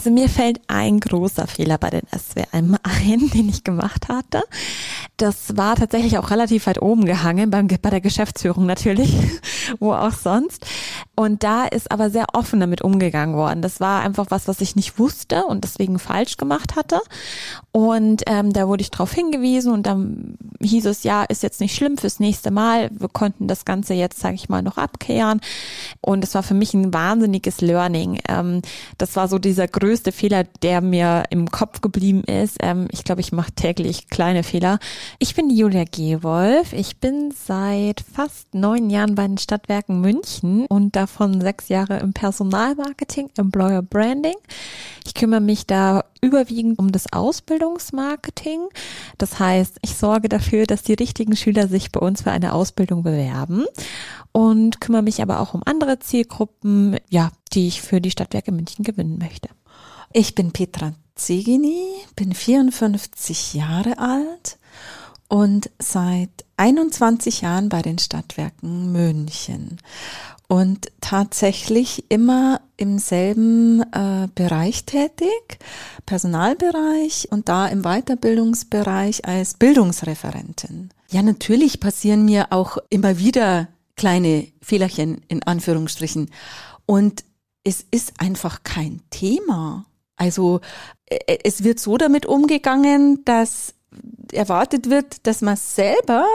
Also mir fällt ein großer Fehler bei den SWM ein, den ich gemacht hatte. Das war tatsächlich auch relativ weit oben gehangen, beim, bei der Geschäftsführung natürlich, wo auch sonst. Und da ist aber sehr offen damit umgegangen worden. Das war einfach was, was ich nicht wusste und deswegen falsch gemacht hatte. Und ähm, da wurde ich darauf hingewiesen und dann hieß es, ja, ist jetzt nicht schlimm fürs nächste Mal. Wir konnten das Ganze jetzt, sage ich mal, noch abkehren. Und es war für mich ein wahnsinniges Learning. Ähm, das war so dieser größte Fehler, der mir im Kopf geblieben ist. Ähm, ich glaube, ich mache täglich kleine Fehler. Ich bin Julia Gewolf. Ich bin seit fast neun Jahren bei den Stadtwerken München und davon sechs Jahre im Personalmarketing, Employer Branding. Ich kümmere mich da überwiegend um das Ausbildungsmarketing. Das heißt, ich sorge dafür, dass die richtigen Schüler sich bei uns für eine Ausbildung bewerben und kümmere mich aber auch um andere Zielgruppen, ja, die ich für die Stadtwerke München gewinnen möchte. Ich bin Petra Zegini, bin 54 Jahre alt und seit 21 Jahren bei den Stadtwerken München und tatsächlich immer im selben äh, Bereich tätig, Personalbereich und da im Weiterbildungsbereich als Bildungsreferentin. Ja, natürlich passieren mir auch immer wieder kleine Fehlerchen in Anführungsstrichen und es ist einfach kein Thema. Also äh, es wird so damit umgegangen, dass erwartet wird, dass man selber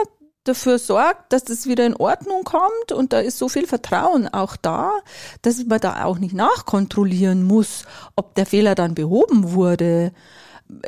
dafür sorgt, dass das wieder in Ordnung kommt und da ist so viel Vertrauen auch da, dass man da auch nicht nachkontrollieren muss, ob der Fehler dann behoben wurde.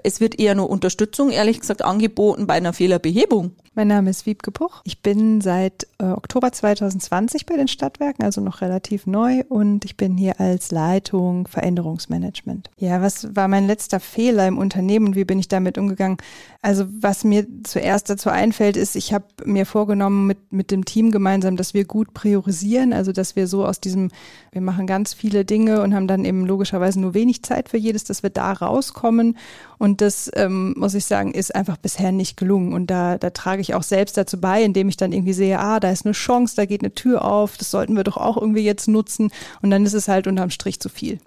Es wird eher nur Unterstützung, ehrlich gesagt, angeboten bei einer Fehlerbehebung. Mein Name ist Wiebke Puch. Ich bin seit äh, Oktober 2020 bei den Stadtwerken, also noch relativ neu und ich bin hier als Leitung Veränderungsmanagement. Ja, was war mein letzter Fehler im Unternehmen wie bin ich damit umgegangen? Also was mir zuerst dazu einfällt, ist, ich habe mir vorgenommen mit, mit dem Team gemeinsam, dass wir gut priorisieren, also dass wir so aus diesem, wir machen ganz viele Dinge und haben dann eben logischerweise nur wenig Zeit für jedes, dass wir da rauskommen und das, ähm, muss ich sagen, ist einfach bisher nicht gelungen und da, da trage ich auch selbst dazu bei, indem ich dann irgendwie sehe, ah, da ist eine Chance, da geht eine Tür auf, das sollten wir doch auch irgendwie jetzt nutzen. Und dann ist es halt unterm Strich zu viel.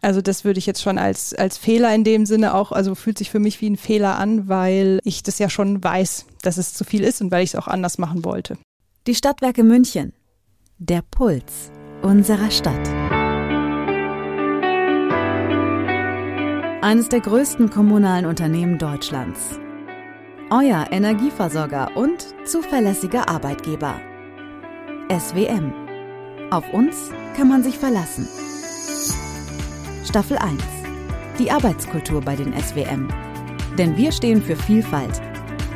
Also das würde ich jetzt schon als, als Fehler in dem Sinne auch, also fühlt sich für mich wie ein Fehler an, weil ich das ja schon weiß, dass es zu viel ist und weil ich es auch anders machen wollte. Die Stadtwerke München. Der Puls unserer Stadt. Eines der größten kommunalen Unternehmen Deutschlands euer Energieversorger und zuverlässiger Arbeitgeber. SWM. Auf uns kann man sich verlassen. Staffel 1. Die Arbeitskultur bei den SWM. Denn wir stehen für Vielfalt,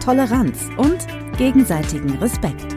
Toleranz und gegenseitigen Respekt.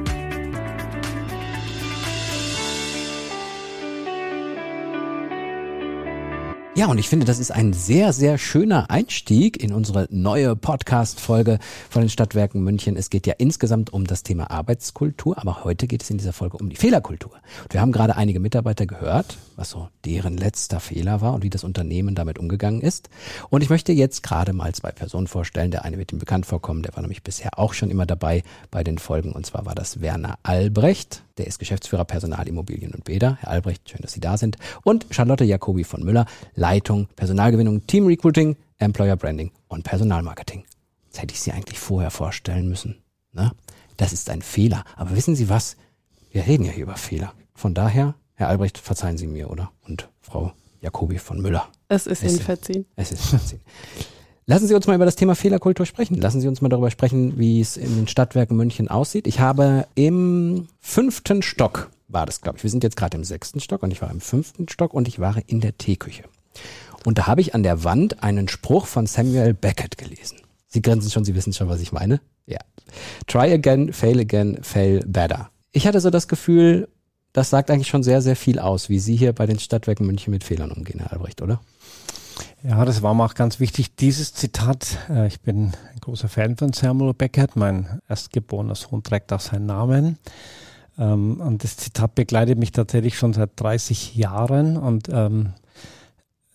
Ja, und ich finde, das ist ein sehr, sehr schöner Einstieg in unsere neue Podcast-Folge von den Stadtwerken München. Es geht ja insgesamt um das Thema Arbeitskultur, aber heute geht es in dieser Folge um die Fehlerkultur. Und wir haben gerade einige Mitarbeiter gehört, was so deren letzter Fehler war und wie das Unternehmen damit umgegangen ist. Und ich möchte jetzt gerade mal zwei Personen vorstellen. Der eine wird ihm bekannt vorkommen, der war nämlich bisher auch schon immer dabei bei den Folgen. Und zwar war das Werner Albrecht. Der ist Geschäftsführer Personal, Immobilien und Bäder. Herr Albrecht, schön, dass Sie da sind. Und Charlotte Jacobi von Müller, Leitung Personalgewinnung, Team Recruiting, Employer Branding und Personalmarketing. Das hätte ich Sie eigentlich vorher vorstellen müssen. Ne? Das ist ein Fehler. Aber wissen Sie was? Wir reden ja hier über Fehler. Von daher, Herr Albrecht, verzeihen Sie mir, oder? Und Frau Jacobi von Müller. Es ist Ihnen verziehen. Es ist verziehen. Lassen Sie uns mal über das Thema Fehlerkultur sprechen. Lassen Sie uns mal darüber sprechen, wie es in den Stadtwerken München aussieht. Ich habe im fünften Stock, war das glaube ich, wir sind jetzt gerade im sechsten Stock und ich war im fünften Stock und ich war in der Teeküche. Und da habe ich an der Wand einen Spruch von Samuel Beckett gelesen. Sie grinsen schon, Sie wissen schon, was ich meine. Ja. Try again, fail again, fail better. Ich hatte so das Gefühl, das sagt eigentlich schon sehr, sehr viel aus, wie Sie hier bei den Stadtwerken München mit Fehlern umgehen, Herr Albrecht, oder? Ja, das war mir auch ganz wichtig. Dieses Zitat, äh, ich bin ein großer Fan von Samuel Beckett, mein erstgeborener Sohn trägt auch seinen Namen. Ähm, und das Zitat begleitet mich tatsächlich schon seit 30 Jahren und ähm,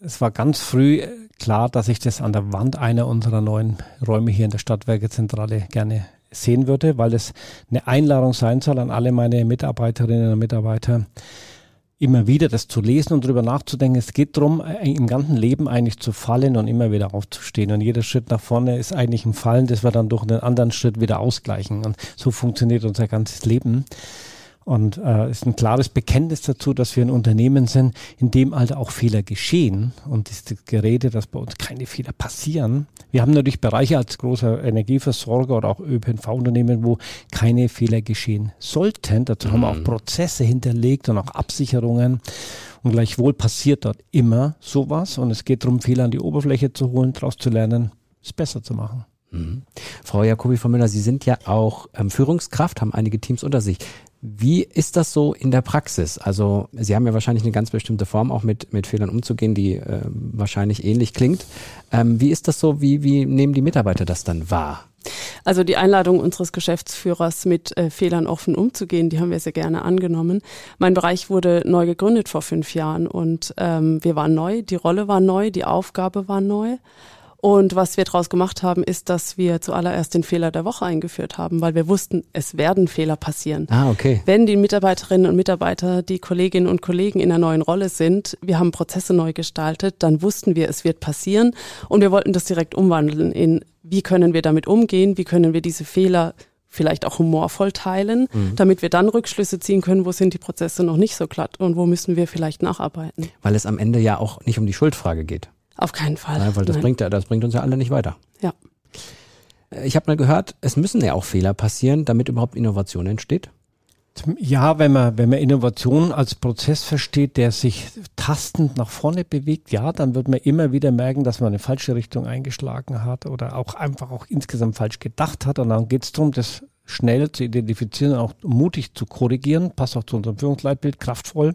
es war ganz früh klar, dass ich das an der Wand einer unserer neuen Räume hier in der Stadtwerkezentrale gerne sehen würde, weil es eine Einladung sein soll an alle meine Mitarbeiterinnen und Mitarbeiter, immer wieder das zu lesen und darüber nachzudenken. Es geht darum, äh, im ganzen Leben eigentlich zu fallen und immer wieder aufzustehen. Und jeder Schritt nach vorne ist eigentlich ein Fallen, das wir dann durch einen anderen Schritt wieder ausgleichen. Und so funktioniert unser ganzes Leben. Und äh, ist ein klares Bekenntnis dazu, dass wir ein Unternehmen sind, in dem halt auch Fehler geschehen. Und das Gerede, dass bei uns keine Fehler passieren. Wir haben natürlich Bereiche als großer Energieversorger oder auch ÖPNV-Unternehmen, wo keine Fehler geschehen sollten. Dazu mhm. haben wir auch mhm. Prozesse hinterlegt und auch Absicherungen. Und gleichwohl passiert dort immer sowas. Und es geht darum, Fehler an die Oberfläche zu holen, daraus zu lernen, es besser zu machen. Mhm. Frau Jakobi von Müller, Sie sind ja auch ähm, Führungskraft, haben einige Teams unter sich. Wie ist das so in der Praxis? Also Sie haben ja wahrscheinlich eine ganz bestimmte Form, auch mit, mit Fehlern umzugehen, die äh, wahrscheinlich ähnlich klingt. Ähm, wie ist das so? Wie, wie nehmen die Mitarbeiter das dann wahr? Also die Einladung unseres Geschäftsführers, mit äh, Fehlern offen umzugehen, die haben wir sehr gerne angenommen. Mein Bereich wurde neu gegründet vor fünf Jahren und ähm, wir waren neu, die Rolle war neu, die Aufgabe war neu. Und was wir daraus gemacht haben, ist, dass wir zuallererst den Fehler der Woche eingeführt haben, weil wir wussten, es werden Fehler passieren. Ah, okay. Wenn die Mitarbeiterinnen und Mitarbeiter, die Kolleginnen und Kollegen in einer neuen Rolle sind, wir haben Prozesse neu gestaltet, dann wussten wir, es wird passieren und wir wollten das direkt umwandeln in, wie können wir damit umgehen, wie können wir diese Fehler vielleicht auch humorvoll teilen, mhm. damit wir dann Rückschlüsse ziehen können, wo sind die Prozesse noch nicht so glatt und wo müssen wir vielleicht nacharbeiten. Weil es am Ende ja auch nicht um die Schuldfrage geht. Auf keinen Fall. Nein, weil das Nein. bringt ja, das bringt uns ja alle nicht weiter. Ja. Ich habe mal gehört, es müssen ja auch Fehler passieren, damit überhaupt Innovation entsteht. Ja, wenn man, wenn man Innovation als Prozess versteht, der sich tastend nach vorne bewegt, ja, dann wird man immer wieder merken, dass man eine falsche Richtung eingeschlagen hat oder auch einfach auch insgesamt falsch gedacht hat. Und dann geht es darum, das schnell zu identifizieren und auch mutig zu korrigieren. Passt auch zu unserem Führungsleitbild, kraftvoll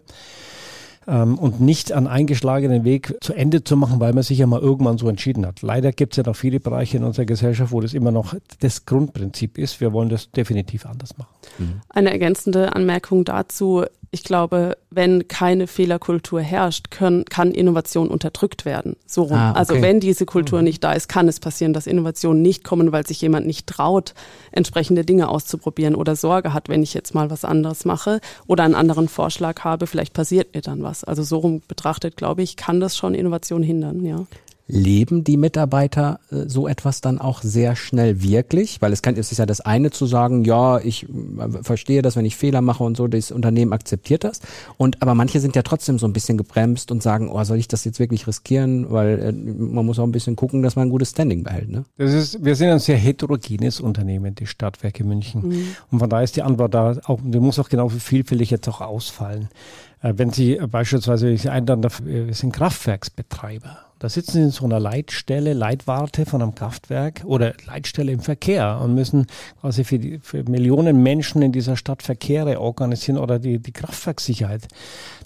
ähm, und nicht an eingeschlagenen Weg zu Ende zu machen, weil man sich ja mal irgendwann so entschieden hat. Leider gibt es ja noch viele Bereiche in unserer Gesellschaft, wo das immer noch das Grundprinzip ist. Wir wollen das definitiv anders machen. Mhm. Eine ergänzende Anmerkung dazu ich glaube, wenn keine Fehlerkultur herrscht, können, kann Innovation unterdrückt werden. So rum. Ah, also okay. Also wenn diese Kultur mhm. nicht da ist, kann es passieren, dass Innovationen nicht kommen, weil sich jemand nicht traut, entsprechende Dinge auszuprobieren oder Sorge hat, wenn ich jetzt mal was anderes mache oder einen anderen Vorschlag habe, vielleicht passiert mir dann was. Also so rum betrachtet, glaube ich, kann das schon Innovation hindern, ja. Leben die Mitarbeiter äh, so etwas dann auch sehr schnell wirklich? Weil es kann, es ist ja das eine zu sagen, ja, ich äh, verstehe das, wenn ich Fehler mache und so, das Unternehmen akzeptiert das. Und aber manche sind ja trotzdem so ein bisschen gebremst und sagen, oh, soll ich das jetzt wirklich riskieren? Weil äh, man muss auch ein bisschen gucken, dass man ein gutes Standing behält. Ne? Das ist, wir sind ein sehr heterogenes Unternehmen, die Stadtwerke München. Mhm. Und von daher ist die Antwort da auch, die muss auch genauso vielfältig jetzt auch ausfallen. Wenn Sie beispielsweise, ich einladen, wir sind Kraftwerksbetreiber da sitzen sie in so einer Leitstelle, Leitwarte von einem Kraftwerk oder Leitstelle im Verkehr und müssen quasi für, die, für Millionen Menschen in dieser Stadt Verkehre organisieren oder die, die Kraftwerkssicherheit.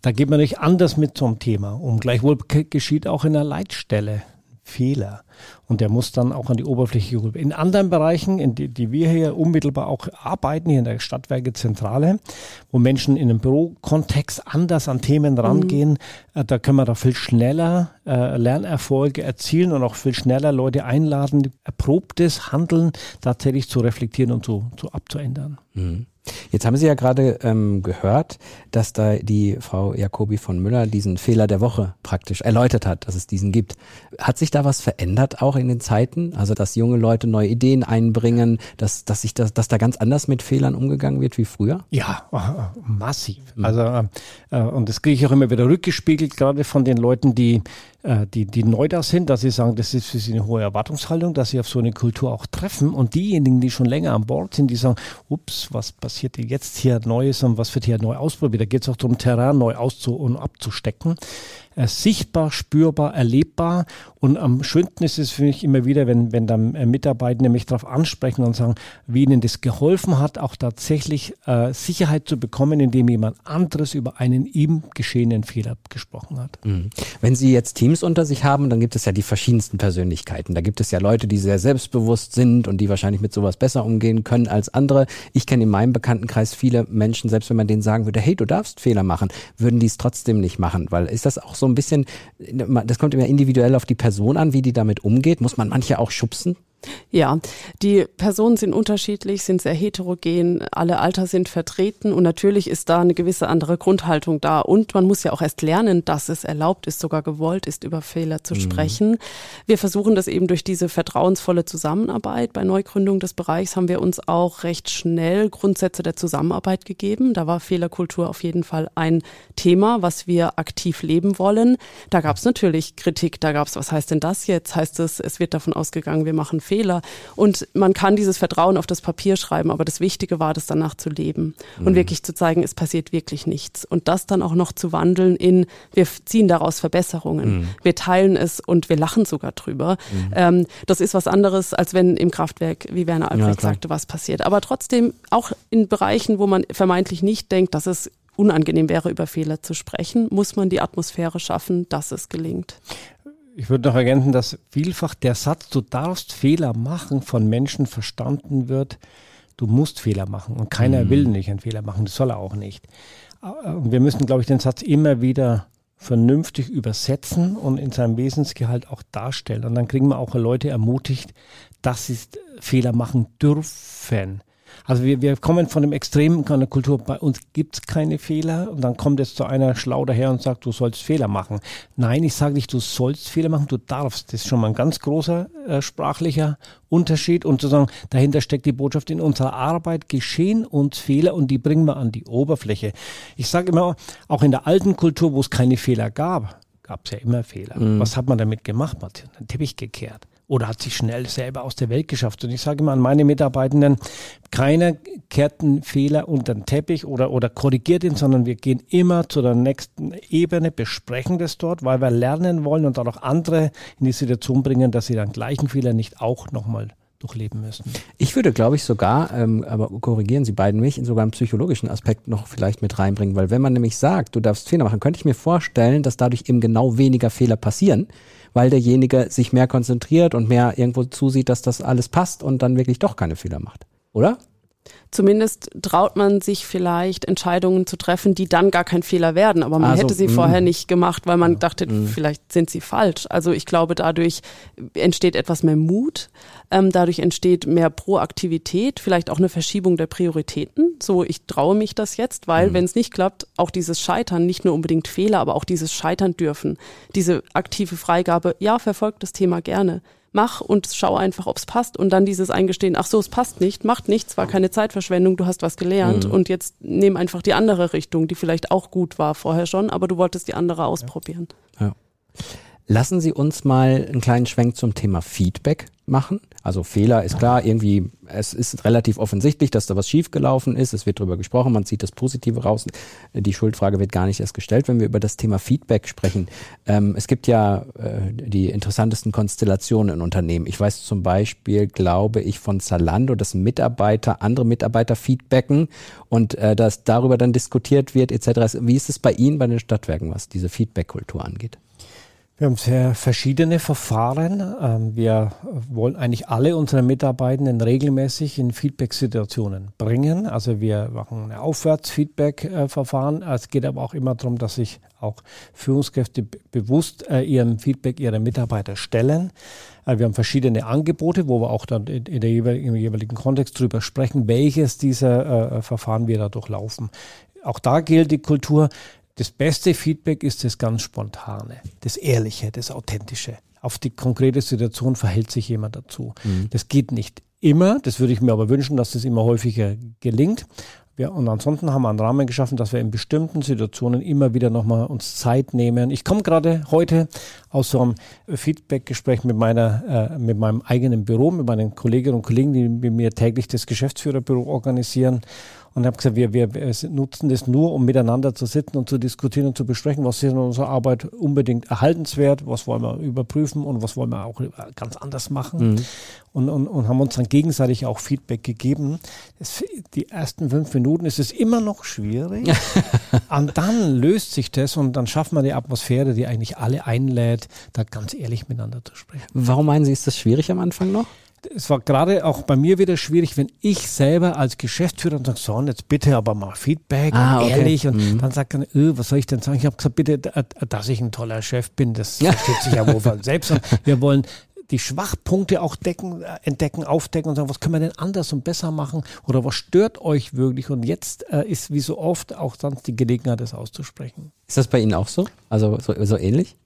Da geht man nicht anders mit so einem Thema um. Gleichwohl geschieht auch in der Leitstelle Fehler. Und der muss dann auch an die Oberfläche rüber. In anderen Bereichen, in die, die wir hier unmittelbar auch arbeiten, hier in der Stadtwerke Zentrale, wo Menschen in einem Bürokontext anders an Themen rangehen, mhm. da können wir da viel schneller äh, Lernerfolge erzielen und auch viel schneller Leute einladen, erprobtes Handeln tatsächlich zu reflektieren und zu, zu abzuändern. Mhm. Jetzt haben Sie ja gerade ähm, gehört, dass da die Frau Jacobi von Müller diesen Fehler der Woche praktisch erläutert hat, dass es diesen gibt. Hat sich da was verändert auch in den Zeiten? Also, dass junge Leute neue Ideen einbringen, dass, dass sich das, dass da ganz anders mit Fehlern umgegangen wird wie früher? Ja, massiv. Mhm. Also, äh, äh, und das kriege ich auch immer wieder rückgespiegelt, gerade von den Leuten, die die, die neu da sind, dass sie sagen, das ist für sie eine hohe Erwartungshaltung, dass sie auf so eine Kultur auch treffen. Und diejenigen, die schon länger an Bord sind, die sagen, ups, was passiert jetzt hier Neues und was wird hier neu ausprobiert? Da geht es auch darum, Terrain neu auszu- und abzustecken äh, sichtbar, spürbar, erlebbar. Und am schönsten ist es für mich immer wieder, wenn, wenn dann äh, Mitarbeiter mich darauf ansprechen und sagen, wie ihnen das geholfen hat, auch tatsächlich äh, Sicherheit zu bekommen, indem jemand anderes über einen ihm geschehenen Fehler gesprochen hat. Mhm. Wenn Sie jetzt Teams unter sich haben, dann gibt es ja die verschiedensten Persönlichkeiten. Da gibt es ja Leute, die sehr selbstbewusst sind und die wahrscheinlich mit sowas besser umgehen können als andere. Ich kenne in meinem Bekanntenkreis viele Menschen, selbst wenn man denen sagen würde, hey, du darfst Fehler machen, würden die es trotzdem nicht machen, weil ist das auch so ein bisschen, das kommt immer individuell auf die Person an, wie die damit umgeht. Muss man manche auch schubsen? Ja, die Personen sind unterschiedlich, sind sehr heterogen, alle Alter sind vertreten und natürlich ist da eine gewisse andere Grundhaltung da. Und man muss ja auch erst lernen, dass es erlaubt ist, sogar gewollt ist, über Fehler zu mhm. sprechen. Wir versuchen das eben durch diese vertrauensvolle Zusammenarbeit. Bei Neugründung des Bereichs haben wir uns auch recht schnell Grundsätze der Zusammenarbeit gegeben. Da war Fehlerkultur auf jeden Fall ein Thema, was wir aktiv leben wollen. Da gab es natürlich Kritik, da gab es, was heißt denn das jetzt? Heißt es, es wird davon ausgegangen, wir machen Fehler. Und man kann dieses Vertrauen auf das Papier schreiben, aber das Wichtige war, das danach zu leben mhm. und wirklich zu zeigen, es passiert wirklich nichts. Und das dann auch noch zu wandeln in, wir ziehen daraus Verbesserungen, mhm. wir teilen es und wir lachen sogar drüber. Mhm. Ähm, das ist was anderes, als wenn im Kraftwerk, wie Werner Albrecht ja, sagte, was passiert. Aber trotzdem auch in Bereichen, wo man vermeintlich nicht denkt, dass es unangenehm wäre, über Fehler zu sprechen, muss man die Atmosphäre schaffen, dass es gelingt. Ich würde noch ergänzen, dass vielfach der Satz, du darfst Fehler machen, von Menschen verstanden wird, du musst Fehler machen. Und keiner mhm. will nicht einen Fehler machen, das soll er auch nicht. Und wir müssen, glaube ich, den Satz immer wieder vernünftig übersetzen und in seinem Wesensgehalt auch darstellen. Und dann kriegen wir auch Leute ermutigt, dass sie Fehler machen dürfen. Also wir, wir kommen von dem Extremen einer Kultur, bei uns gibt es keine Fehler und dann kommt jetzt so einer schlau daher und sagt, du sollst Fehler machen. Nein, ich sage nicht, du sollst Fehler machen, du darfst. Das ist schon mal ein ganz großer äh, sprachlicher Unterschied und sozusagen dahinter steckt die Botschaft, in unserer Arbeit geschehen uns Fehler und die bringen wir an die Oberfläche. Ich sage immer, auch in der alten Kultur, wo es keine Fehler gab, gab es ja immer Fehler. Mhm. Was hat man damit gemacht? Man hat den Teppich gekehrt oder hat sich schnell selber aus der Welt geschafft. Und ich sage immer an meine Mitarbeitenden, keiner kehrt einen Fehler unter den Teppich oder, oder korrigiert ihn, sondern wir gehen immer zu der nächsten Ebene, besprechen das dort, weil wir lernen wollen und dann auch andere in die Situation bringen, dass sie dann gleichen Fehler nicht auch nochmal durchleben müssen. Ich würde, glaube ich, sogar, ähm, aber korrigieren Sie beiden mich, sogar einen psychologischen Aspekt noch vielleicht mit reinbringen, weil wenn man nämlich sagt, du darfst Fehler machen, könnte ich mir vorstellen, dass dadurch eben genau weniger Fehler passieren, weil derjenige sich mehr konzentriert und mehr irgendwo zusieht, dass das alles passt und dann wirklich doch keine Fehler macht. Oder? Zumindest traut man sich vielleicht Entscheidungen zu treffen, die dann gar kein Fehler werden, aber man also, hätte sie mh. vorher nicht gemacht, weil man dachte, mh. vielleicht sind sie falsch. Also ich glaube, dadurch entsteht etwas mehr Mut, ähm, dadurch entsteht mehr Proaktivität, vielleicht auch eine Verschiebung der Prioritäten. So, ich traue mich das jetzt, weil mhm. wenn es nicht klappt, auch dieses Scheitern, nicht nur unbedingt Fehler, aber auch dieses Scheitern dürfen, diese aktive Freigabe, ja, verfolgt das Thema gerne mach und schau einfach, ob es passt. Und dann dieses Eingestehen, ach so, es passt nicht, macht nichts, war keine Zeitverschwendung, du hast was gelernt mhm. und jetzt nimm einfach die andere Richtung, die vielleicht auch gut war vorher schon, aber du wolltest die andere ausprobieren. Ja. Lassen Sie uns mal einen kleinen Schwenk zum Thema Feedback machen. Also Fehler ist klar, irgendwie, es ist relativ offensichtlich, dass da was schiefgelaufen ist. Es wird darüber gesprochen, man zieht das Positive raus. Die Schuldfrage wird gar nicht erst gestellt, wenn wir über das Thema Feedback sprechen. Ähm, es gibt ja äh, die interessantesten Konstellationen in Unternehmen. Ich weiß zum Beispiel, glaube ich, von Zalando, dass Mitarbeiter andere Mitarbeiter feedbacken und äh, dass darüber dann diskutiert wird etc. Wie ist es bei Ihnen bei den Stadtwerken, was diese Feedback-Kultur angeht? Wir haben sehr verschiedene Verfahren. Ähm, wir wollen eigentlich alle unsere Mitarbeitenden regelmäßig in Feedback-Situationen bringen. Also wir machen ein Aufwärts-Feedback-Verfahren. Es geht aber auch immer darum, dass sich auch Führungskräfte bewusst äh, ihrem Feedback ihrer Mitarbeiter stellen. Äh, wir haben verschiedene Angebote, wo wir auch dann in der jeweiligen, im jeweiligen Kontext darüber sprechen, welches dieser äh, Verfahren wir da durchlaufen. Auch da gilt die Kultur, das beste Feedback ist das ganz Spontane, das Ehrliche, das Authentische. Auf die konkrete Situation verhält sich jemand dazu. Mhm. Das geht nicht immer, das würde ich mir aber wünschen, dass das immer häufiger gelingt. Wir, und ansonsten haben wir einen Rahmen geschaffen, dass wir in bestimmten Situationen immer wieder nochmal uns Zeit nehmen. Ich komme gerade heute aus so einem Feedback-Gespräch mit meiner, äh, mit meinem eigenen Büro, mit meinen Kolleginnen und Kollegen, die mit mir täglich das Geschäftsführerbüro organisieren und habe gesagt, wir, wir, nutzen das nur, um miteinander zu sitzen und zu diskutieren und zu besprechen, was ist in unserer Arbeit unbedingt erhaltenswert, was wollen wir überprüfen und was wollen wir auch ganz anders machen. Mhm. Und, und, und haben uns dann gegenseitig auch Feedback gegeben. Das, die ersten fünf Minuten ist es immer noch schwierig. und dann löst sich das und dann schaffen wir die Atmosphäre, die eigentlich alle einlädt, da ganz ehrlich miteinander zu sprechen. Warum meinen Sie, ist das schwierig am Anfang noch? es war gerade auch bei mir wieder schwierig, wenn ich selber als Geschäftsführer und sage, so, jetzt bitte aber mal Feedback ah, und okay. ehrlich. Und mhm. dann sagt er, öh, was soll ich denn sagen? Ich habe gesagt, bitte, dass ich ein toller Chef bin, das versteht sich ja wohl von selbst. Und wir wollen die Schwachpunkte auch decken, äh, entdecken, aufdecken und sagen, was können wir denn anders und besser machen oder was stört euch wirklich? Und jetzt äh, ist wie so oft auch sonst die Gelegenheit, das auszusprechen. Ist das bei Ihnen auch so? Also so, so ähnlich?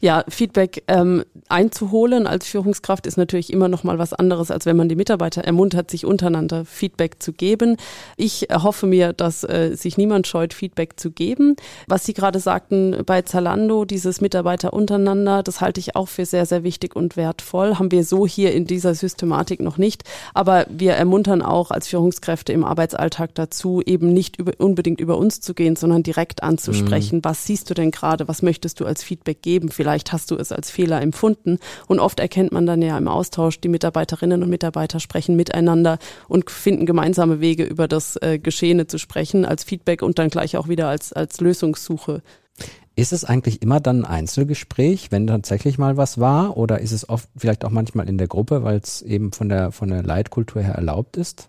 Ja, Feedback ähm, einzuholen als Führungskraft ist natürlich immer noch mal was anderes, als wenn man die Mitarbeiter ermuntert, sich untereinander Feedback zu geben. Ich hoffe mir, dass äh, sich niemand scheut, Feedback zu geben. Was Sie gerade sagten bei Zalando, dieses Mitarbeiter untereinander, das halte ich auch für sehr, sehr wichtig und wertvoll. Haben wir so hier in dieser Systematik noch nicht. Aber wir ermuntern auch als Führungskräfte im Arbeitsalltag dazu, eben nicht über, unbedingt über uns zu gehen, sondern direkt anzusprechen. Mhm. Was siehst du denn gerade? Was möchtest du als Feedback geben? geben. Vielleicht hast du es als Fehler empfunden. Und oft erkennt man dann ja im Austausch, die Mitarbeiterinnen und Mitarbeiter sprechen miteinander und finden gemeinsame Wege, über das äh, Geschehene zu sprechen, als Feedback und dann gleich auch wieder als, als Lösungssuche. Ist es eigentlich immer dann ein Einzelgespräch, wenn tatsächlich mal was war? Oder ist es oft vielleicht auch manchmal in der Gruppe, weil es eben von der, von der Leitkultur her erlaubt ist?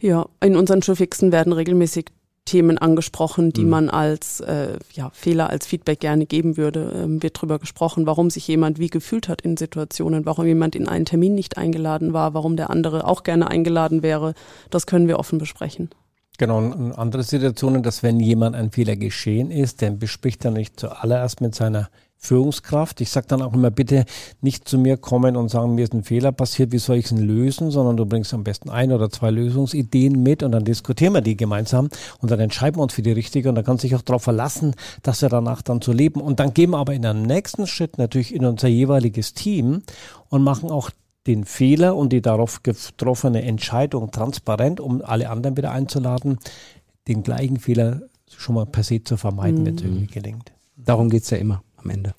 Ja, in unseren Schulfixen werden regelmäßig Themen angesprochen, die mhm. man als äh, ja, Fehler, als Feedback gerne geben würde. Ähm, wird darüber gesprochen, warum sich jemand wie gefühlt hat in Situationen, warum jemand in einen Termin nicht eingeladen war, warum der andere auch gerne eingeladen wäre. Das können wir offen besprechen. Genau, und andere Situationen, dass wenn jemand ein Fehler geschehen ist, dann bespricht er nicht zuallererst mit seiner Führungskraft. Ich sage dann auch immer, bitte nicht zu mir kommen und sagen, mir ist ein Fehler passiert, wie soll ich es lösen, sondern du bringst am besten ein oder zwei Lösungsideen mit und dann diskutieren wir die gemeinsam und dann entscheiden wir uns für die richtige und dann kann sich auch darauf verlassen, dass wir danach dann zu leben. Und dann gehen wir aber in einem nächsten Schritt natürlich in unser jeweiliges Team und machen auch den Fehler und die darauf getroffene Entscheidung transparent, um alle anderen wieder einzuladen, den gleichen Fehler schon mal per se zu vermeiden, mhm. wenn es irgendwie gelingt. Darum geht's ja immer am Ende.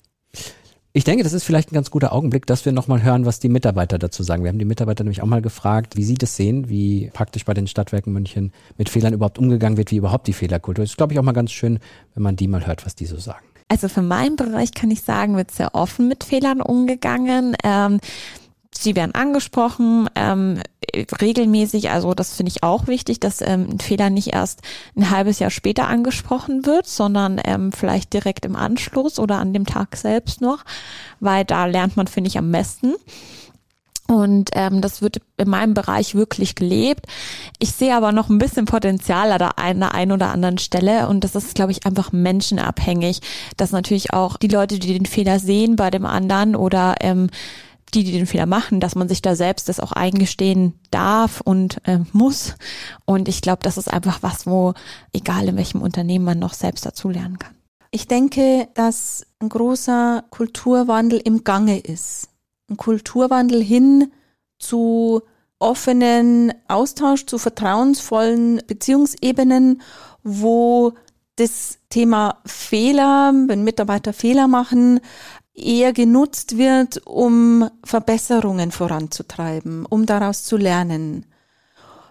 Ich denke, das ist vielleicht ein ganz guter Augenblick, dass wir nochmal hören, was die Mitarbeiter dazu sagen. Wir haben die Mitarbeiter nämlich auch mal gefragt, wie sie das sehen, wie praktisch bei den Stadtwerken München mit Fehlern überhaupt umgegangen wird, wie überhaupt die Fehlerkultur ist. Glaube ich auch mal ganz schön, wenn man die mal hört, was die so sagen. Also für meinen Bereich kann ich sagen, wird sehr offen mit Fehlern umgegangen. Ähm, Sie werden angesprochen, ähm, regelmäßig, also das finde ich auch wichtig, dass ähm, ein Fehler nicht erst ein halbes Jahr später angesprochen wird, sondern ähm, vielleicht direkt im Anschluss oder an dem Tag selbst noch, weil da lernt man, finde ich, am besten. Und ähm, das wird in meinem Bereich wirklich gelebt. Ich sehe aber noch ein bisschen Potenzial an der einen, oder anderen Stelle und das ist, glaube ich, einfach menschenabhängig, dass natürlich auch die Leute, die den Fehler sehen bei dem anderen oder ähm, die, die den Fehler machen, dass man sich da selbst das auch eingestehen darf und äh, muss. Und ich glaube, das ist einfach was, wo, egal in welchem Unternehmen man noch selbst dazu lernen kann. Ich denke, dass ein großer Kulturwandel im Gange ist. Ein Kulturwandel hin zu offenen Austausch, zu vertrauensvollen Beziehungsebenen, wo das Thema Fehler, wenn Mitarbeiter Fehler machen, eher genutzt wird, um Verbesserungen voranzutreiben, um daraus zu lernen.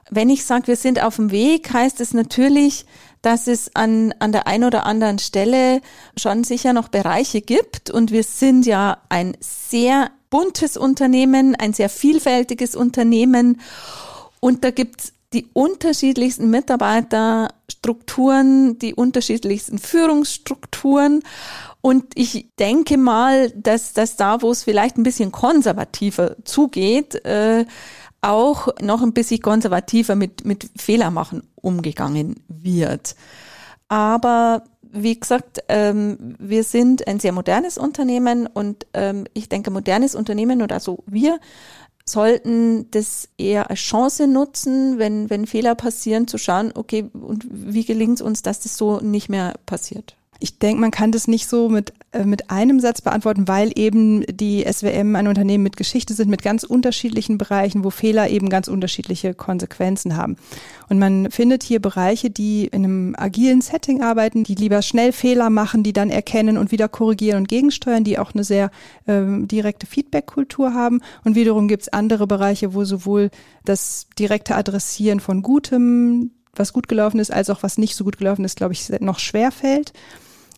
Wenn ich sage, wir sind auf dem Weg, heißt es natürlich, dass es an, an der einen oder anderen Stelle schon sicher noch Bereiche gibt. Und wir sind ja ein sehr buntes Unternehmen, ein sehr vielfältiges Unternehmen. Und da gibt's die unterschiedlichsten Mitarbeiterstrukturen, die unterschiedlichsten Führungsstrukturen. Und ich denke mal, dass, dass da, wo es vielleicht ein bisschen konservativer zugeht, äh, auch noch ein bisschen konservativer mit, mit Fehlermachen umgegangen wird. Aber wie gesagt, ähm, wir sind ein sehr modernes Unternehmen und ähm, ich denke, modernes Unternehmen oder so wir sollten das eher als Chance nutzen, wenn, wenn Fehler passieren, zu schauen, okay, und wie gelingt es uns, dass das so nicht mehr passiert? Ich denke, man kann das nicht so mit, äh, mit einem Satz beantworten, weil eben die SWM ein Unternehmen mit Geschichte sind, mit ganz unterschiedlichen Bereichen, wo Fehler eben ganz unterschiedliche Konsequenzen haben. Und man findet hier Bereiche, die in einem agilen Setting arbeiten, die lieber schnell Fehler machen, die dann erkennen und wieder korrigieren und gegensteuern, die auch eine sehr ähm, direkte Feedback-Kultur haben. Und wiederum gibt es andere Bereiche, wo sowohl das direkte Adressieren von Gutem, was gut gelaufen ist, als auch was nicht so gut gelaufen ist, glaube ich, noch schwer fällt.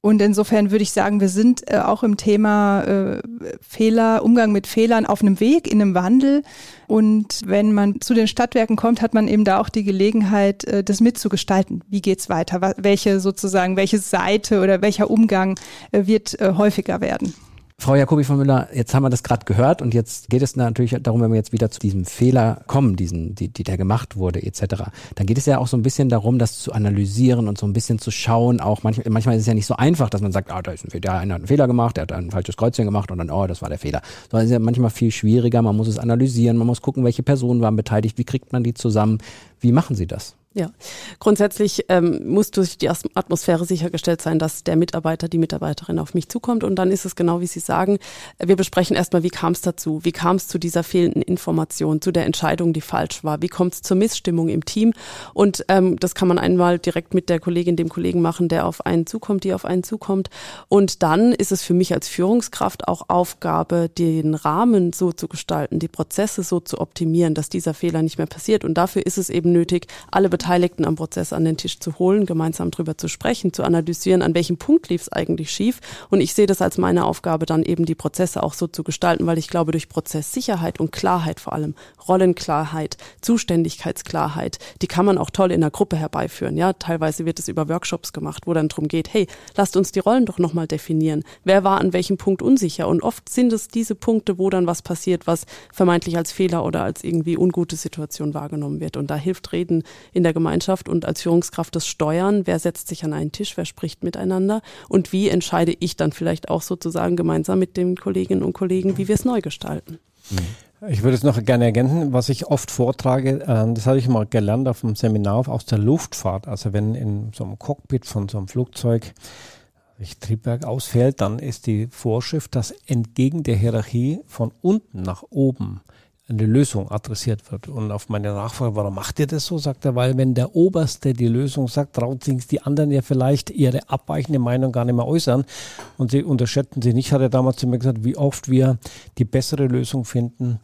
Und insofern würde ich sagen, wir sind äh, auch im Thema äh, Fehler, Umgang mit Fehlern auf einem Weg, in einem Wandel. Und wenn man zu den Stadtwerken kommt, hat man eben da auch die Gelegenheit, äh, das mitzugestalten. Wie geht's weiter? Welche sozusagen, welche Seite oder welcher Umgang äh, wird äh, häufiger werden? Frau Jacobi von Müller, jetzt haben wir das gerade gehört und jetzt geht es natürlich darum, wenn wir jetzt wieder zu diesem Fehler kommen, diesen, die, die der gemacht wurde, etc. Dann geht es ja auch so ein bisschen darum, das zu analysieren und so ein bisschen zu schauen. Auch manchmal, manchmal ist es ja nicht so einfach, dass man sagt, ah, da ist ein Fehler, der eine hat einen Fehler gemacht, der hat ein falsches Kreuzchen gemacht und dann, oh, das war der Fehler. Sondern es ist ja manchmal viel schwieriger. Man muss es analysieren, man muss gucken, welche Personen waren beteiligt, wie kriegt man die zusammen. Wie machen Sie das? Ja, grundsätzlich ähm, muss durch die Atmosphäre sichergestellt sein, dass der Mitarbeiter, die Mitarbeiterin auf mich zukommt. Und dann ist es genau, wie Sie sagen, wir besprechen erstmal, wie kam es dazu? Wie kam es zu dieser fehlenden Information, zu der Entscheidung, die falsch war? Wie kommt es zur Missstimmung im Team? Und ähm, das kann man einmal direkt mit der Kollegin, dem Kollegen machen, der auf einen zukommt, die auf einen zukommt. Und dann ist es für mich als Führungskraft auch Aufgabe, den Rahmen so zu gestalten, die Prozesse so zu optimieren, dass dieser Fehler nicht mehr passiert. Und dafür ist es eben nötig, alle Beteiligten am Prozess an den Tisch zu holen, gemeinsam drüber zu sprechen, zu analysieren, an welchem Punkt lief es eigentlich schief. Und ich sehe das als meine Aufgabe, dann eben die Prozesse auch so zu gestalten, weil ich glaube, durch Prozesssicherheit und Klarheit vor allem, Rollenklarheit, Zuständigkeitsklarheit, die kann man auch toll in der Gruppe herbeiführen. Ja, teilweise wird es über Workshops gemacht, wo dann drum geht, hey, lasst uns die Rollen doch nochmal definieren. Wer war an welchem Punkt unsicher? Und oft sind es diese Punkte, wo dann was passiert, was vermeintlich als Fehler oder als irgendwie ungute Situation wahrgenommen wird. Und da hilft Reden in der der Gemeinschaft und als Führungskraft das Steuern. Wer setzt sich an einen Tisch? Wer spricht miteinander? Und wie entscheide ich dann vielleicht auch sozusagen gemeinsam mit den Kolleginnen und Kollegen, wie wir es neu gestalten? Ich würde es noch gerne ergänzen, was ich oft vortrage, äh, das habe ich mal gelernt auf einem Seminar aus der Luftfahrt. Also wenn in so einem Cockpit von so einem Flugzeug Triebwerk ausfällt, dann ist die Vorschrift, dass entgegen der Hierarchie von unten nach oben eine Lösung adressiert wird. Und auf meine Nachfrage, warum macht ihr das so, sagt er, weil wenn der Oberste die Lösung sagt, traut sich die anderen ja vielleicht ihre abweichende Meinung gar nicht mehr äußern. Und sie unterschätzen sich nicht, hat er damals zu mir gesagt, wie oft wir die bessere Lösung finden,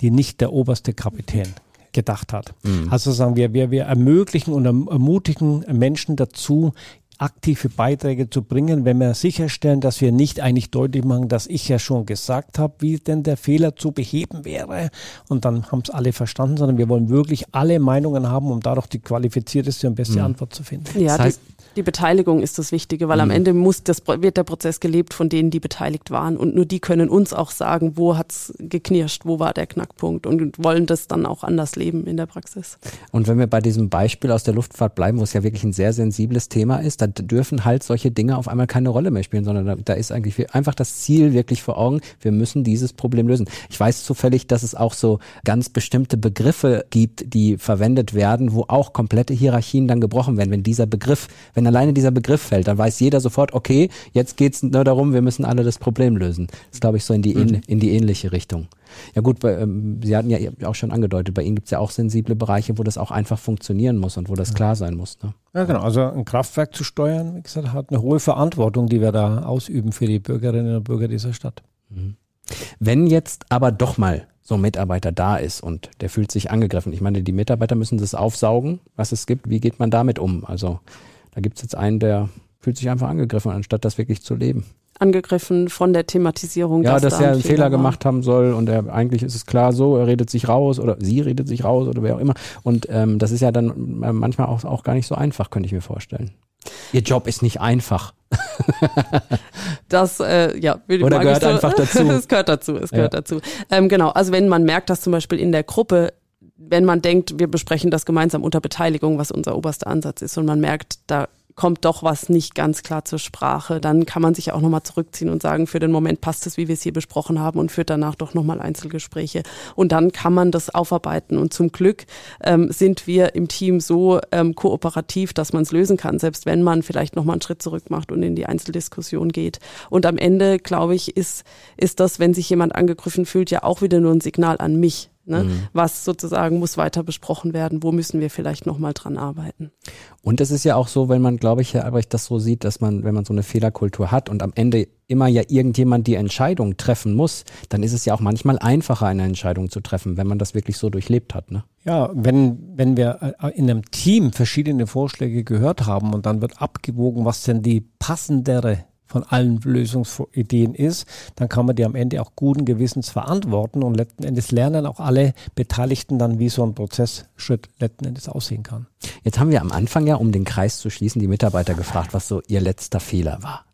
die nicht der oberste Kapitän gedacht hat. Mhm. Also sagen wir, wir, wir ermöglichen und ermutigen Menschen dazu, aktive Beiträge zu bringen, wenn wir sicherstellen, dass wir nicht eigentlich deutlich machen, dass ich ja schon gesagt habe, wie denn der Fehler zu beheben wäre und dann haben es alle verstanden, sondern wir wollen wirklich alle Meinungen haben, um dadurch die qualifizierteste und beste mhm. Antwort zu finden. Ja, das heißt, die Beteiligung ist das Wichtige, weil mhm. am Ende muss das, wird der Prozess gelebt von denen, die beteiligt waren. Und nur die können uns auch sagen, wo hat's geknirscht, wo war der Knackpunkt und wollen das dann auch anders leben in der Praxis. Und wenn wir bei diesem Beispiel aus der Luftfahrt bleiben, wo es ja wirklich ein sehr sensibles Thema ist, da dürfen halt solche Dinge auf einmal keine Rolle mehr spielen, sondern da, da ist eigentlich einfach das Ziel wirklich vor Augen, wir müssen dieses Problem lösen. Ich weiß zufällig, dass es auch so ganz bestimmte Begriffe gibt, die verwendet werden, wo auch komplette Hierarchien dann gebrochen werden, wenn dieser Begriff, wenn wenn alleine dieser Begriff fällt, dann weiß jeder sofort, okay, jetzt geht's nur darum, wir müssen alle das Problem lösen. Das ist, glaube ich, so in die, mhm. in die ähnliche Richtung. Ja gut, bei, ähm, Sie hatten ja auch schon angedeutet, bei Ihnen gibt es ja auch sensible Bereiche, wo das auch einfach funktionieren muss und wo das klar sein muss. Ne? Ja genau, also ein Kraftwerk zu steuern, wie gesagt, hat eine hohe Verantwortung, die wir da ausüben für die Bürgerinnen und Bürger dieser Stadt. Mhm. Wenn jetzt aber doch mal so ein Mitarbeiter da ist und der fühlt sich angegriffen. Ich meine, die Mitarbeiter müssen das aufsaugen, was es gibt. Wie geht man damit um? Also da gibt es jetzt einen, der fühlt sich einfach angegriffen, anstatt das wirklich zu leben. Angegriffen von der Thematisierung. Ja, dass, dass da er einen Fehler, Fehler gemacht haben soll und er eigentlich ist es klar so, er redet sich raus oder sie redet sich raus oder wer auch immer. Und ähm, das ist ja dann äh, manchmal auch, auch gar nicht so einfach, könnte ich mir vorstellen. Ihr Job ist nicht einfach. das, äh, ja, Oder gehört so, einfach dazu. es gehört dazu, es gehört ja. dazu. Ähm, genau, also wenn man merkt, dass zum Beispiel in der Gruppe wenn man denkt, wir besprechen das gemeinsam unter Beteiligung, was unser oberster Ansatz ist, und man merkt, da kommt doch was nicht ganz klar zur Sprache, dann kann man sich auch nochmal zurückziehen und sagen, für den Moment passt es, wie wir es hier besprochen haben und führt danach doch nochmal Einzelgespräche. Und dann kann man das aufarbeiten. Und zum Glück ähm, sind wir im Team so ähm, kooperativ, dass man es lösen kann, selbst wenn man vielleicht nochmal einen Schritt zurück macht und in die Einzeldiskussion geht. Und am Ende, glaube ich, ist, ist das, wenn sich jemand angegriffen fühlt, ja auch wieder nur ein Signal an mich Ne? Mhm. Was sozusagen muss weiter besprochen werden? Wo müssen wir vielleicht nochmal dran arbeiten? Und es ist ja auch so, wenn man, glaube ich, Herr Albrecht, das so sieht, dass man, wenn man so eine Fehlerkultur hat und am Ende immer ja irgendjemand die Entscheidung treffen muss, dann ist es ja auch manchmal einfacher, eine Entscheidung zu treffen, wenn man das wirklich so durchlebt hat. Ne? Ja, wenn, wenn wir äh, in einem Team verschiedene Vorschläge gehört haben und dann wird abgewogen, was denn die passendere von allen Lösungsideen ist, dann kann man die am Ende auch guten Gewissens verantworten und letzten Endes lernen auch alle Beteiligten dann, wie so ein Prozessschritt letzten Endes aussehen kann. Jetzt haben wir am Anfang ja, um den Kreis zu schließen, die Mitarbeiter gefragt, was so ihr letzter Fehler war.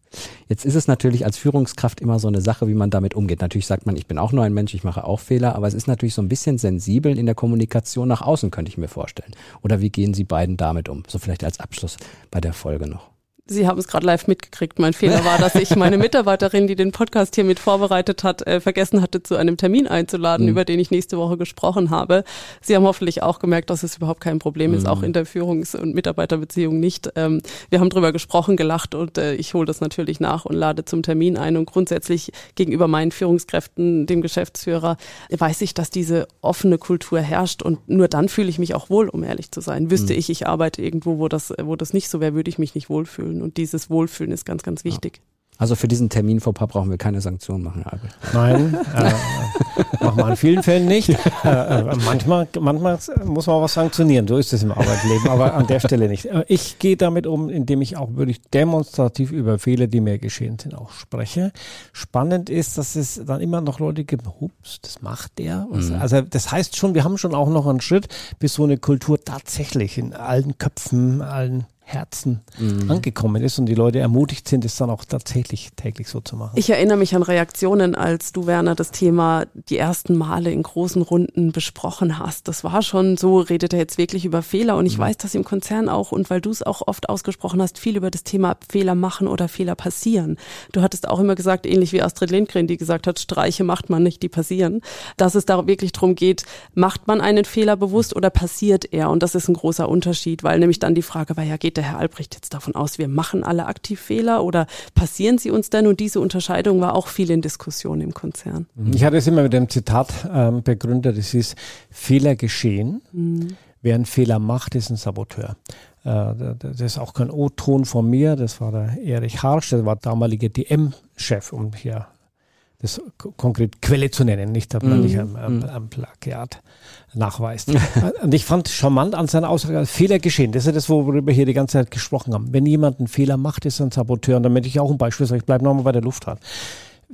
Jetzt ist es natürlich als Führungskraft immer so eine Sache, wie man damit umgeht. Natürlich sagt man, ich bin auch nur ein Mensch, ich mache auch Fehler, aber es ist natürlich so ein bisschen sensibel in der Kommunikation nach außen, könnte ich mir vorstellen. Oder wie gehen Sie beiden damit um? So vielleicht als Abschluss bei der Folge noch. Sie haben es gerade live mitgekriegt. Mein Fehler war, dass ich meine Mitarbeiterin, die den Podcast hier mit vorbereitet hat, äh, vergessen hatte, zu einem Termin einzuladen, mhm. über den ich nächste Woche gesprochen habe. Sie haben hoffentlich auch gemerkt, dass es überhaupt kein Problem mhm. ist, auch in der Führungs- und Mitarbeiterbeziehung nicht. Ähm, wir haben drüber gesprochen, gelacht und äh, ich hole das natürlich nach und lade zum Termin ein. Und grundsätzlich gegenüber meinen Führungskräften, dem Geschäftsführer, weiß ich, dass diese offene Kultur herrscht und nur dann fühle ich mich auch wohl, um ehrlich zu sein. Wüsste mhm. ich, ich arbeite irgendwo, wo das, wo das nicht so wäre, würde ich mich nicht wohlfühlen wohlfühlen. Und dieses Wohlfühlen ist ganz, ganz wichtig. Ja. Also für diesen Termin vor Paar brauchen wir keine Sanktionen machen, Albert. Nein, äh, machen wir in vielen Fällen nicht. Äh, äh, manchmal, manchmal muss man was sanktionieren, so ist es im Arbeitsleben, aber an der Stelle nicht. Äh, ich gehe damit um, indem ich auch wirklich demonstrativ über Fehler, die mir geschehen sind, auch spreche. Spannend ist, dass es dann immer noch Leute gibt, hups, das macht der. Mhm. Also das heißt schon, wir haben schon auch noch einen Schritt, bis so eine Kultur tatsächlich in allen Köpfen, allen Herzen mhm. angekommen ist und die Leute ermutigt sind, es dann auch tatsächlich täglich so zu machen. Ich erinnere mich an Reaktionen, als du, Werner, das Thema die ersten Male in großen Runden besprochen hast. Das war schon so, redet er jetzt wirklich über Fehler und ich mhm. weiß, dass im Konzern auch und weil du es auch oft ausgesprochen hast, viel über das Thema Fehler machen oder Fehler passieren. Du hattest auch immer gesagt, ähnlich wie Astrid Lindgren, die gesagt hat, Streiche macht man nicht, die passieren, dass es da wirklich darum geht, macht man einen Fehler bewusst oder passiert er? Und das ist ein großer Unterschied, weil nämlich dann die Frage war, ja, geht der Herr Albrecht jetzt davon aus, wir machen alle aktiv Fehler oder passieren sie uns denn? Und diese Unterscheidung war auch viel in Diskussion im Konzern. Mhm. Ich hatte es immer mit dem Zitat ähm, begründet, es ist Fehler geschehen. Mhm. Wer einen Fehler macht, ist ein Saboteur. Äh, das ist auch kein O-Ton von mir, das war der Erich Harsch, der war damaliger DM-Chef, um hier das konkret Quelle zu nennen, nicht, dass man mm. nicht am, am, mhm. am, Plagiat nachweist. und ich fand charmant an seiner Aussage, Fehler geschehen. Das ist ja das, worüber wir hier die ganze Zeit gesprochen haben. Wenn jemand einen Fehler macht, ist er ein Saboteur. Und damit ich auch ein Beispiel sage, ich bleibe nochmal bei der Luftfahrt.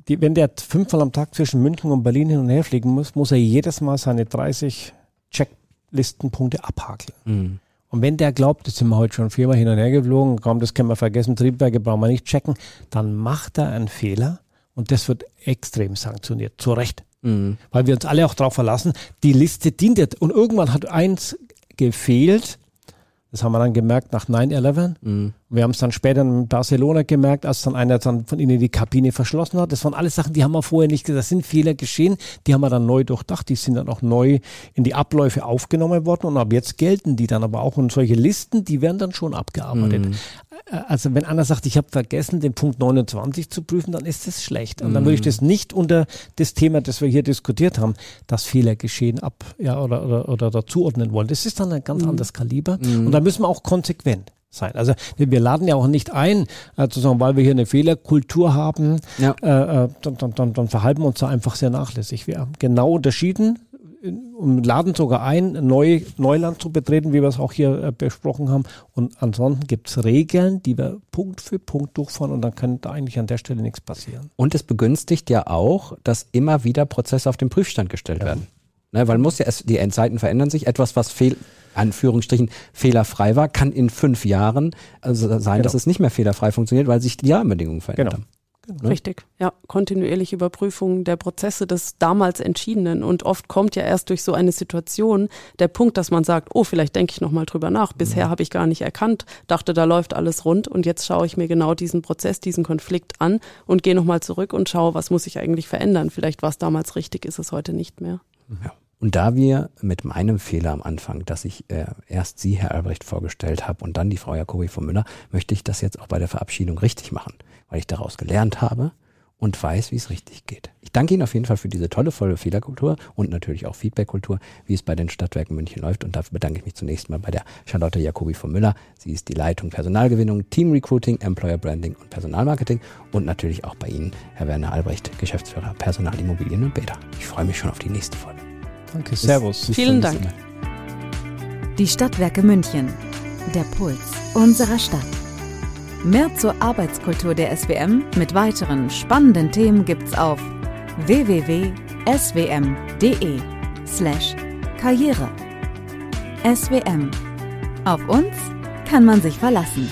Die, wenn der fünfmal am Tag zwischen München und Berlin hin und her fliegen muss, muss er jedes Mal seine 30 Checklistenpunkte abhakeln. Mm. Und wenn der glaubt, jetzt sind wir heute schon viermal hin und her geflogen, kaum das können wir vergessen, Triebwerke brauchen wir nicht checken, dann macht er einen Fehler und das wird extrem sanktioniert, zu Recht. Mhm. Weil wir uns alle auch darauf verlassen, die Liste dient jetzt. Und irgendwann hat eins gefehlt, das haben wir dann gemerkt nach 9-11. Mhm. Wir haben es dann später in Barcelona gemerkt, als dann einer dann von ihnen die Kabine verschlossen hat. Das waren alles Sachen, die haben wir vorher nicht gesagt. Das sind Fehler geschehen, die haben wir dann neu durchdacht. Die sind dann auch neu in die Abläufe aufgenommen worden und ab jetzt gelten die dann aber auch. Und solche Listen, die werden dann schon abgearbeitet. Mhm. Also wenn einer sagt, ich habe vergessen, den Punkt 29 zu prüfen, dann ist das schlecht. Und dann würde ich das nicht unter das Thema, das wir hier diskutiert haben, dass Fehler geschehen ab ja, oder, oder, oder dazuordnen wollen. Das ist dann ein ganz mhm. anderes Kaliber. Mhm. Und da müssen wir auch konsequent sein. Also wir laden ja auch nicht ein, äh, zu sagen, weil wir hier eine Fehlerkultur haben, ja. äh, äh dann, dann, dann, dann verhalten wir uns da einfach sehr nachlässig. Wir haben genau unterschieden, und laden sogar ein, neu, Neuland zu betreten, wie wir es auch hier äh, besprochen haben. Und ansonsten gibt es Regeln, die wir Punkt für Punkt durchfahren und dann kann da eigentlich an der Stelle nichts passieren. Und es begünstigt ja auch, dass immer wieder Prozesse auf den Prüfstand gestellt ja. werden. Ne, weil muss ja erst, die Endzeiten verändern sich. Etwas, was fehl, Anführungsstrichen fehlerfrei war, kann in fünf Jahren also sein, genau. dass es nicht mehr fehlerfrei funktioniert, weil sich die Rahmenbedingungen verändert genau. haben. Ne? Richtig, ja. Kontinuierliche Überprüfung der Prozesse des damals Entschiedenen. Und oft kommt ja erst durch so eine Situation der Punkt, dass man sagt, oh, vielleicht denke ich nochmal drüber nach. Bisher mhm. habe ich gar nicht erkannt, dachte, da läuft alles rund und jetzt schaue ich mir genau diesen Prozess, diesen Konflikt an und gehe nochmal zurück und schaue, was muss ich eigentlich verändern. Vielleicht war es damals richtig, ist es heute nicht mehr. Und da wir mit meinem Fehler am Anfang, dass ich äh, erst Sie, Herr Albrecht, vorgestellt habe und dann die Frau Jacobi von Müller, möchte ich das jetzt auch bei der Verabschiedung richtig machen, weil ich daraus gelernt habe und weiß, wie es richtig geht. Ich danke Ihnen auf jeden Fall für diese tolle, volle Fehlerkultur und natürlich auch Feedbackkultur, wie es bei den Stadtwerken München läuft. Und dafür bedanke ich mich zunächst mal bei der Charlotte Jacobi von Müller. Sie ist die Leitung Personalgewinnung, Team Recruiting, Employer Branding und Personalmarketing und natürlich auch bei Ihnen, Herr Werner Albrecht, Geschäftsführer Personalimmobilien und Beta. Ich freue mich schon auf die nächste Folge. Danke, Servus. Bis Vielen Dank. Die Stadtwerke München. Der Puls unserer Stadt. Mehr zur Arbeitskultur der SWM mit weiteren spannenden Themen gibt's auf www.swm.de slash Karriere. SWM. Auf uns kann man sich verlassen.